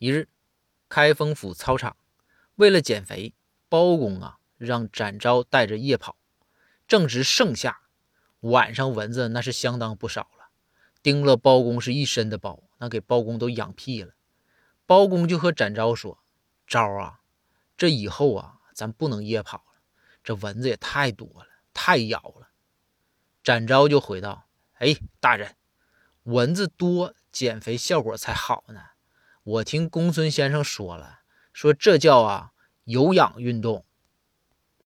一日，开封府操场，为了减肥，包公啊让展昭带着夜跑。正值盛夏，晚上蚊子那是相当不少了，叮了包公是一身的包，那给包公都养屁了。包公就和展昭说：“昭啊，这以后啊，咱不能夜跑了，这蚊子也太多了，太咬了。”展昭就回道：“哎，大人，蚊子多，减肥效果才好呢。我听公孙先生说了，说这叫啊有氧运动。”